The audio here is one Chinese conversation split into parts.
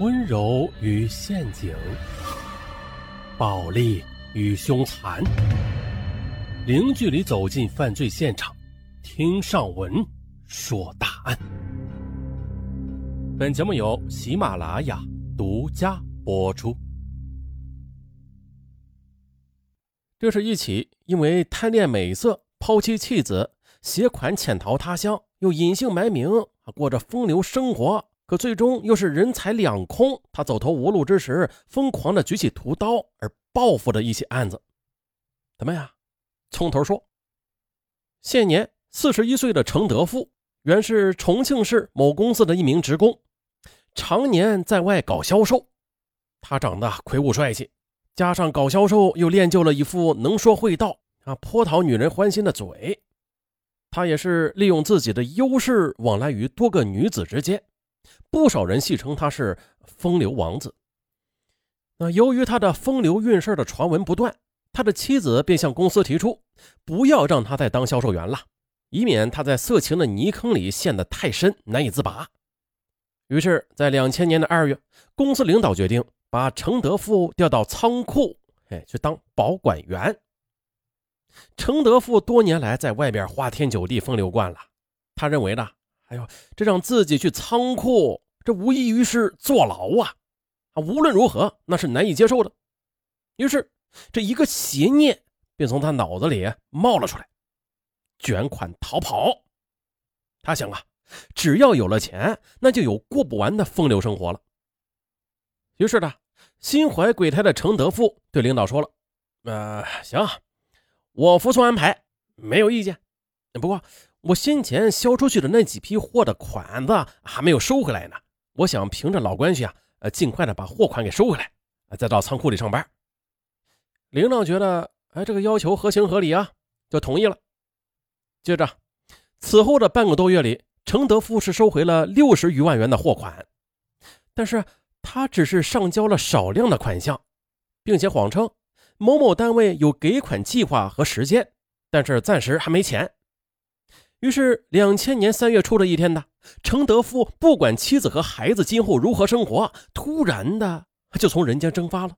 温柔与陷阱，暴力与凶残，零距离走进犯罪现场，听上文说大案。本节目由喜马拉雅独家播出。这是一起因为贪恋美色、抛妻弃子、携款潜逃他乡，又隐姓埋名，过着风流生活。可最终又是人财两空，他走投无路之时，疯狂的举起屠刀而报复的一起案子。怎么样？从头说。现年四十一岁的程德富，原是重庆市某公司的一名职工，常年在外搞销售。他长得魁梧帅气，加上搞销售，又练就了一副能说会道啊，颇讨女人欢心的嘴。他也是利用自己的优势，往来于多个女子之间。不少人戏称他是风流王子。那由于他的风流韵事的传闻不断，他的妻子便向公司提出，不要让他再当销售员了，以免他在色情的泥坑里陷得太深，难以自拔。于是，在两千年的二月，公司领导决定把程德富调到仓库，哎，去当保管员。程德富多年来在外边花天酒地，风流惯了，他认为呢。哎呦，这让自己去仓库，这无异于是坐牢啊！啊，无论如何，那是难以接受的。于是，这一个邪念便从他脑子里冒了出来：卷款逃跑。他想啊，只要有了钱，那就有过不完的风流生活了。于是呢，心怀鬼胎的程德富对领导说了：“呃，行，我服从安排，没有意见。不过……”我先前销出去的那几批货的款子还没有收回来呢，我想凭着老关系啊，呃，尽快的把货款给收回来，再到仓库里上班。领导觉得，哎，这个要求合情合理啊，就同意了。接着，此后的半个多月里，程德富是收回了六十余万元的货款，但是他只是上交了少量的款项，并且谎称某某单位有给款计划和时间，但是暂时还没钱。于是，两千年三月初的一天呢，程德富不管妻子和孩子今后如何生活，突然的就从人间蒸发了。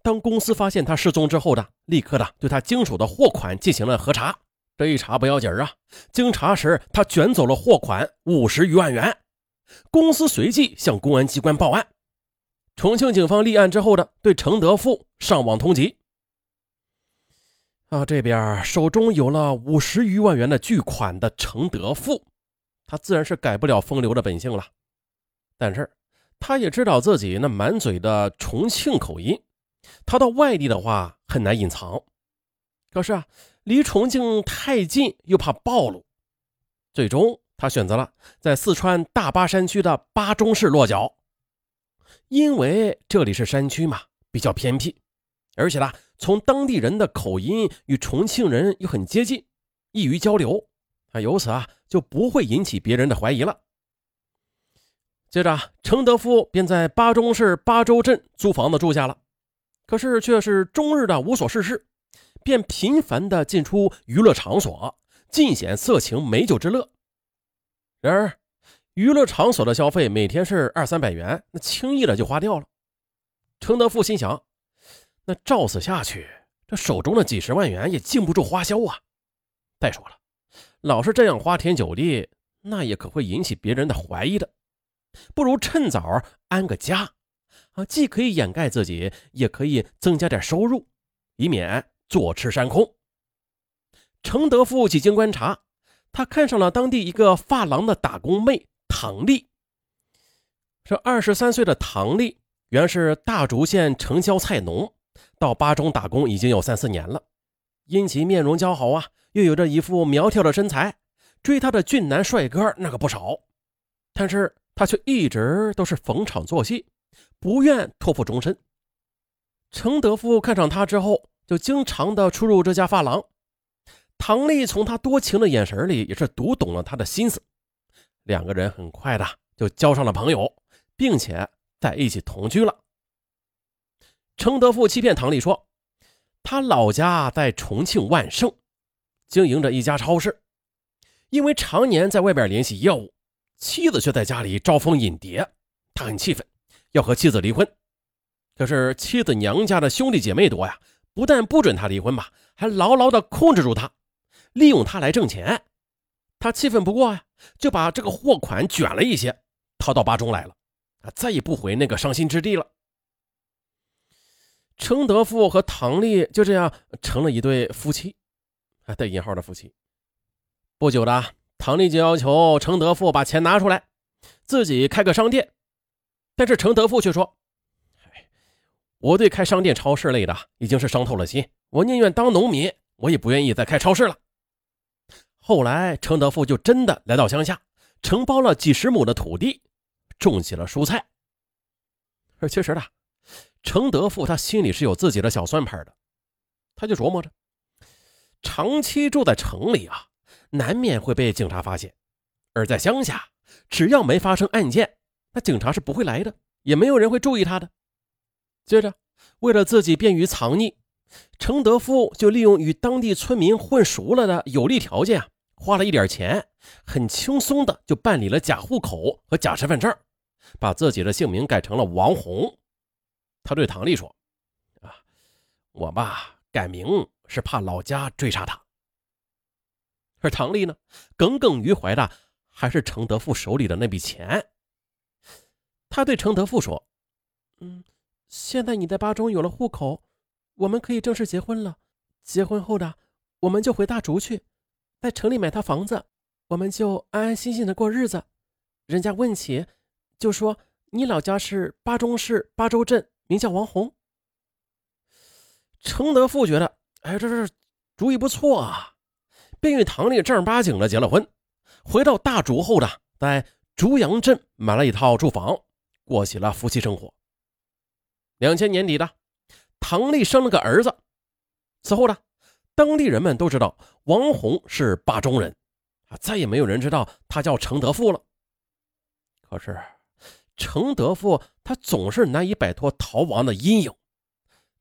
当公司发现他失踪之后的，立刻的对他经手的货款进行了核查。这一查不要紧啊，经查时他卷走了货款五十余万元。公司随即向公安机关报案。重庆警方立案之后的，对程德富上网通缉。啊，这边手中有了五十余万元的巨款的程德富，他自然是改不了风流的本性了。但是，他也知道自己那满嘴的重庆口音，他到外地的话很难隐藏。可是啊，离重庆太近又怕暴露，最终他选择了在四川大巴山区的巴中市落脚，因为这里是山区嘛，比较偏僻。而且呢，从当地人的口音与重庆人又很接近，易于交流，啊，由此啊就不会引起别人的怀疑了。接着，程德富便在巴中市巴州镇租房子住下了，可是却是终日的无所事事，便频繁的进出娱乐场所，尽显色情美酒之乐。然而，娱乐场所的消费每天是二三百元，那轻易的就花掉了。程德富心想。那照此下去，这手中的几十万元也禁不住花销啊！再说了，老是这样花天酒地，那也可会引起别人的怀疑的。不如趁早安个家，啊，既可以掩盖自己，也可以增加点收入，以免坐吃山空。程德富几经观察，他看上了当地一个发廊的打工妹唐丽。这二十三岁的唐丽原是大竹县城郊菜农。到巴中打工已经有三四年了，因其面容姣好啊，又有着一副苗条的身材，追她的俊男帅哥那个不少。但是她却一直都是逢场作戏，不愿托付终身。程德富看上她之后，就经常的出入这家发廊。唐丽从他多情的眼神里也是读懂了他的心思，两个人很快的就交上了朋友，并且在一起同居了。程德富欺骗唐丽说，他老家在重庆万盛，经营着一家超市。因为常年在外边联系业务，妻子却在家里招蜂引蝶，他很气愤，要和妻子离婚。可是妻子娘家的兄弟姐妹多呀，不但不准他离婚吧，还牢牢的控制住他，利用他来挣钱。他气愤不过呀，就把这个货款卷了一些，逃到巴中来了，啊，再也不回那个伤心之地了。程德富和唐丽就这样成了一对夫妻，啊，带引号的夫妻。不久的，唐丽就要求程德富把钱拿出来，自己开个商店。但是程德富却说：“我对开商店、超市类的已经是伤透了心，我宁愿当农民，我也不愿意再开超市了。”后来，程德富就真的来到乡下，承包了几十亩的土地，种起了蔬菜。而其实呢，程德富他心里是有自己的小算盘的，他就琢磨着，长期住在城里啊，难免会被警察发现；而在乡下，只要没发生案件，那警察是不会来的，也没有人会注意他的。接着，为了自己便于藏匿，程德富就利用与当地村民混熟了的有利条件啊，花了一点钱，很轻松的就办理了假户口和假身份证，把自己的姓名改成了王红。他对唐丽说：“啊，我吧改名是怕老家追杀他。”而唐丽呢，耿耿于怀的还是程德富手里的那笔钱。他对程德富说：“嗯，现在你在巴中有了户口，我们可以正式结婚了。结婚后的，我们就回大竹去，在城里买套房子，我们就安安心心的过日子。人家问起，就说你老家是巴中市巴州镇。”名叫王红，程德富觉得，哎，这这主意不错啊，便与唐丽正儿八经的结了婚。回到大竹后的，在竹阳镇买了一套住房，过起了夫妻生活。两千年底的，唐丽生了个儿子。此后呢，当地人们都知道王红是巴中人，啊，再也没有人知道他叫程德富了。可是。程德富他总是难以摆脱逃亡的阴影，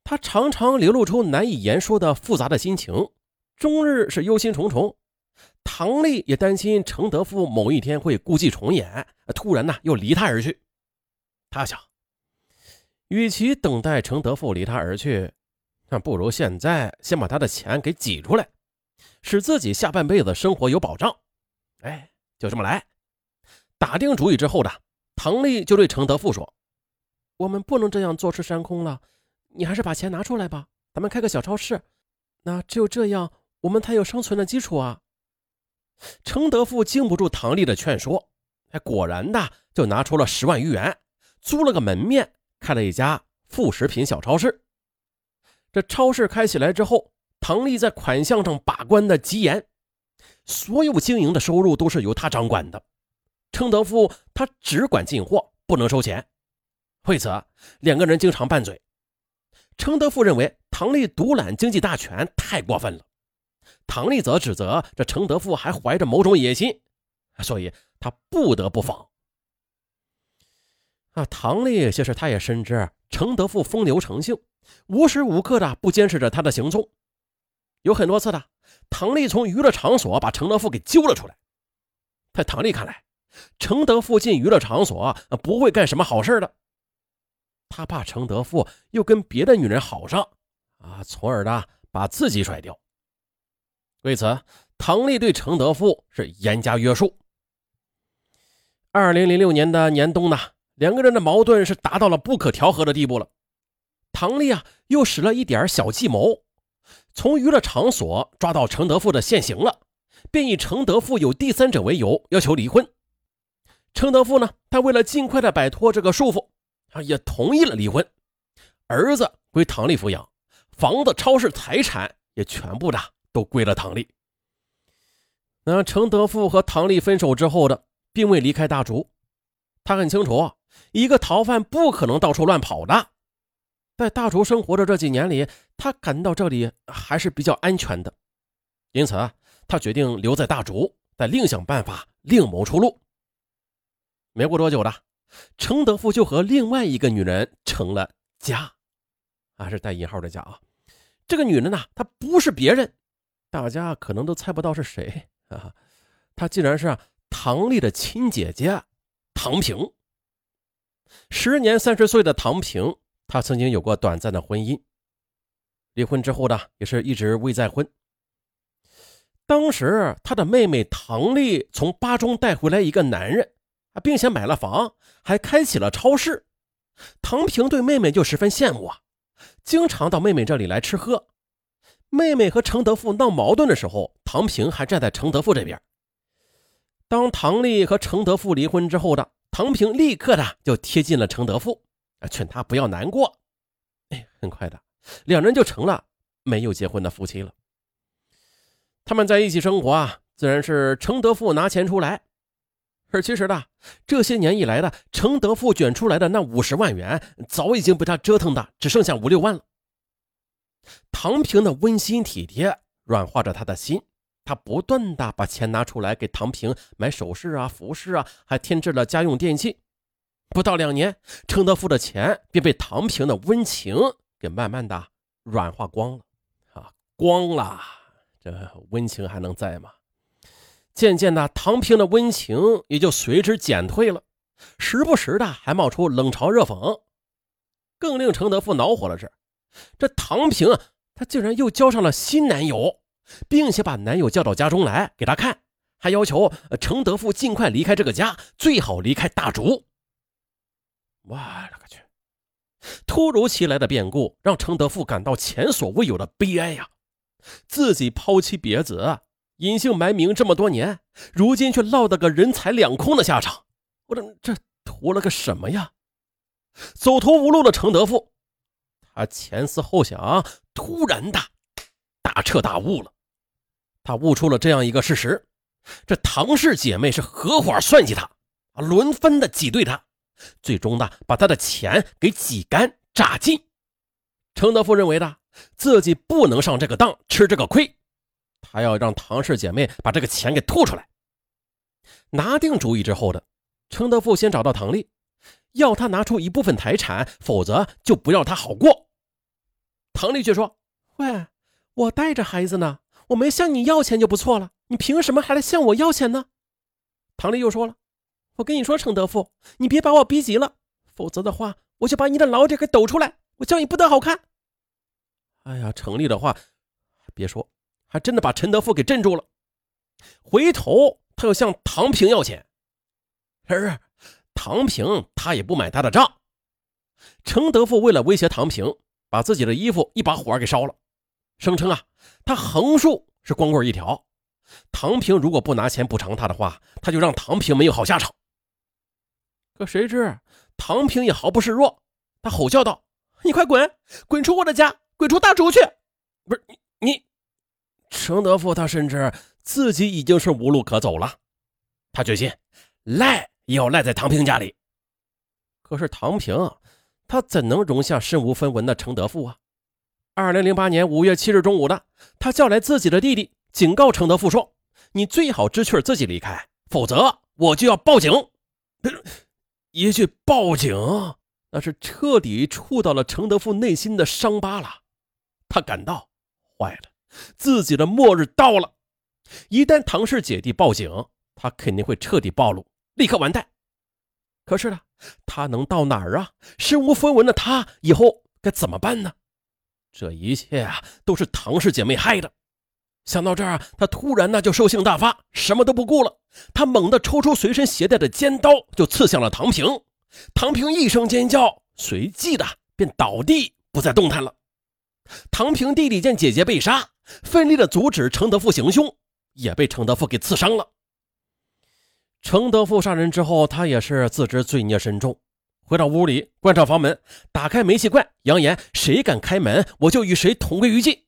他常常流露出难以言说的复杂的心情，终日是忧心忡忡。唐丽也担心程德富某一天会故伎重演，突然呢又离他而去。他想，与其等待程德富离他而去，那不如现在先把他的钱给挤出来，使自己下半辈子生活有保障。哎，就这么来。打定主意之后的。唐丽就对程德富说：“我们不能这样坐吃山空了，你还是把钱拿出来吧，咱们开个小超市。那只有这样，我们才有生存的基础啊。”程德富经不住唐丽的劝说，哎，果然的就拿出了十万余元，租了个门面，开了一家副食品小超市。这超市开起来之后，唐丽在款项上把关的极严，所有经营的收入都是由他掌管的。程德富他只管进货，不能收钱。为此，两个人经常拌嘴。程德富认为唐丽独揽经济大权太过分了，唐丽则指责这程德富还怀着某种野心，所以他不得不防。啊，唐丽其实他也深知程德富风流成性，无时无刻的不监视着他的行踪。有很多次的，唐丽从娱乐场所把程德富给揪了出来。在唐丽看来，承德富进娱乐场所不会干什么好事的，他怕承德富又跟别的女人好上，啊，从而呢把自己甩掉。为此，唐丽对承德富是严加约束。二零零六年的年冬呢，两个人的矛盾是达到了不可调和的地步了。唐丽啊，又使了一点小计谋，从娱乐场所抓到承德富的现行了，便以承德富有第三者为由要求离婚。程德富呢？他为了尽快的摆脱这个束缚，啊，也同意了离婚。儿子归唐丽抚养，房子、超市、财产也全部的都归了唐丽。那程德富和唐丽分手之后的，并未离开大竹。他很清楚，一个逃犯不可能到处乱跑的。在大竹生活的这几年里，他感到这里还是比较安全的，因此他决定留在大竹，再另想办法，另谋出路。没过多久的，程德富就和另外一个女人成了家，啊，是带引号的家啊。这个女人呢，她不是别人，大家可能都猜不到是谁啊。她竟然是唐丽的亲姐姐唐平。时年三十岁的唐平，她曾经有过短暂的婚姻，离婚之后呢，也是一直未再婚。当时他的妹妹唐丽从巴中带回来一个男人，并且买了房，还开起了超市。唐平对妹妹就十分羡慕啊，经常到妹妹这里来吃喝。妹妹和程德富闹矛盾的时候，唐平还站在程德富这边。当唐丽和程德富离婚之后的唐平，立刻的就贴近了程德富，劝他不要难过。哎，很快的，两人就成了没有结婚的夫妻了。他们在一起生活啊，自然是程德富拿钱出来。而其实呢，这些年以来的程德富卷出来的那五十万元，早已经被他折腾的只剩下五六万了。唐平的温馨体贴软化着他的心，他不断的把钱拿出来给唐平买首饰啊、服饰啊，还添置了家用电器。不到两年，程德富的钱便被唐平的温情给慢慢的软化光了啊，光了，这温情还能在吗？渐渐的，唐平的温情也就随之减退了，时不时的还冒出冷嘲热讽。更令程德富恼火的是。这唐平，她竟然又交上了新男友，并且把男友叫到家中来给他看，还要求程德富尽快离开这个家，最好离开大竹。我勒个去！突如其来的变故让程德富感到前所未有的悲哀呀！自己抛妻别子、隐姓埋名这么多年，如今却落得个人财两空的下场。我这这图了个什么呀？走投无路的程德富。他前思后想，突然的大彻大悟了。他悟出了这样一个事实：这唐氏姐妹是合伙算计他，啊，轮番的挤兑他，最终呢，把他的钱给挤干榨尽。程德富认为的，自己不能上这个当，吃这个亏，他要让唐氏姐妹把这个钱给吐出来。拿定主意之后的，程德富先找到唐丽。要他拿出一部分财产，否则就不要他好过。唐丽却说：“喂，我带着孩子呢，我没向你要钱就不错了，你凭什么还来向我要钱呢？”唐丽又说了：“我跟你说，程德富，你别把我逼急了，否则的话，我就把你的老底给抖出来，我叫你不得好看。”哎呀，程丽的话，别说，还真的把陈德富给镇住了。回头他又向唐平要钱，可是。唐平他也不买他的账。陈德富为了威胁唐平，把自己的衣服一把火给烧了，声称啊，他横竖是光棍一条。唐平如果不拿钱补偿他的话，他就让唐平没有好下场。可谁知唐平也毫不示弱，他吼叫道：“你快滚，滚出我的家，滚出大竹去！”不是你你，程德富他深知自己已经是无路可走了，他决心赖。也要赖在唐平家里。可是唐平，他怎能容下身无分文的程德富啊？二零零八年五月七日中午的，他叫来自己的弟弟，警告程德富说：“你最好知趣自己离开，否则我就要报警。”一句报警，那是彻底触到了程德富内心的伤疤了。他感到坏了，自己的末日到了。一旦唐氏姐弟报警，他肯定会彻底暴露。立刻完蛋！可是呢，他能到哪儿啊？身无分文的他以后该怎么办呢？这一切啊，都是唐氏姐妹害的。想到这儿，他突然呢就兽性大发，什么都不顾了。他猛地抽出随身携带的尖刀，就刺向了唐平。唐平一声尖叫，随即的便倒地不再动弹了。唐平弟弟见姐姐被杀，奋力的阻止程德富行凶，也被程德富给刺伤了。程德富杀人之后，他也是自知罪孽深重，回到屋里关上房门，打开煤气罐，扬言谁敢开门，我就与谁同归于尽。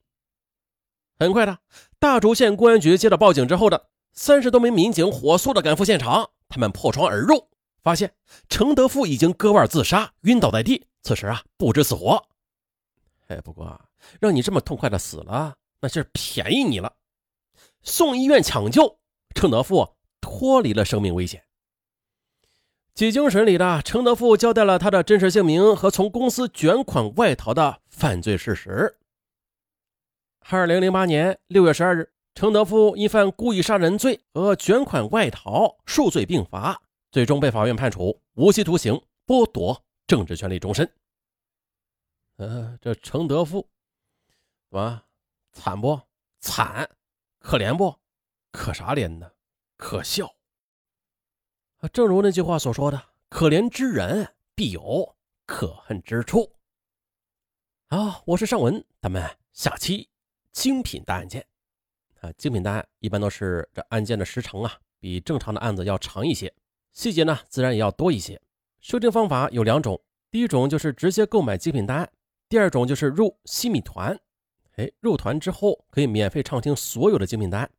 很快的，大竹县公安局接到报警之后的三十多名民警火速的赶赴现场，他们破窗而入，发现程德富已经割腕自杀，晕倒在地，此时啊不知死活。哎，不过让你这么痛快的死了，那是便宜你了。送医院抢救，程德富。脱离了生命危险。几经审理的程德富交代了他的真实姓名和从公司卷款外逃的犯罪事实。二零零八年六月十二日，程德富因犯故意杀人罪和卷款外逃数罪并罚，最终被法院判处无期徒刑剥夺政治权利终身。呃，这程德富，啊惨不惨？可怜不？可啥怜呢？可笑。正如那句话所说的：“可怜之人必有可恨之处。”啊，我是尚文，咱们下期精品大案件。啊，精品大案一般都是这案件的时长啊，比正常的案子要长一些，细节呢自然也要多一些。收听方法有两种，第一种就是直接购买精品大案，第二种就是入西米团。哎，入团之后可以免费畅听所有的精品大案。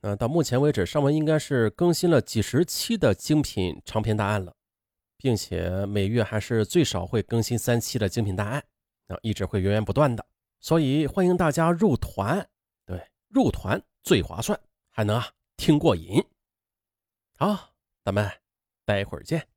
呃，到目前为止，尚文应该是更新了几十期的精品长篇大案了，并且每月还是最少会更新三期的精品大案。啊，一直会源源不断的，所以欢迎大家入团，对，入团最划算，还能啊听过瘾。好，咱们待会儿见。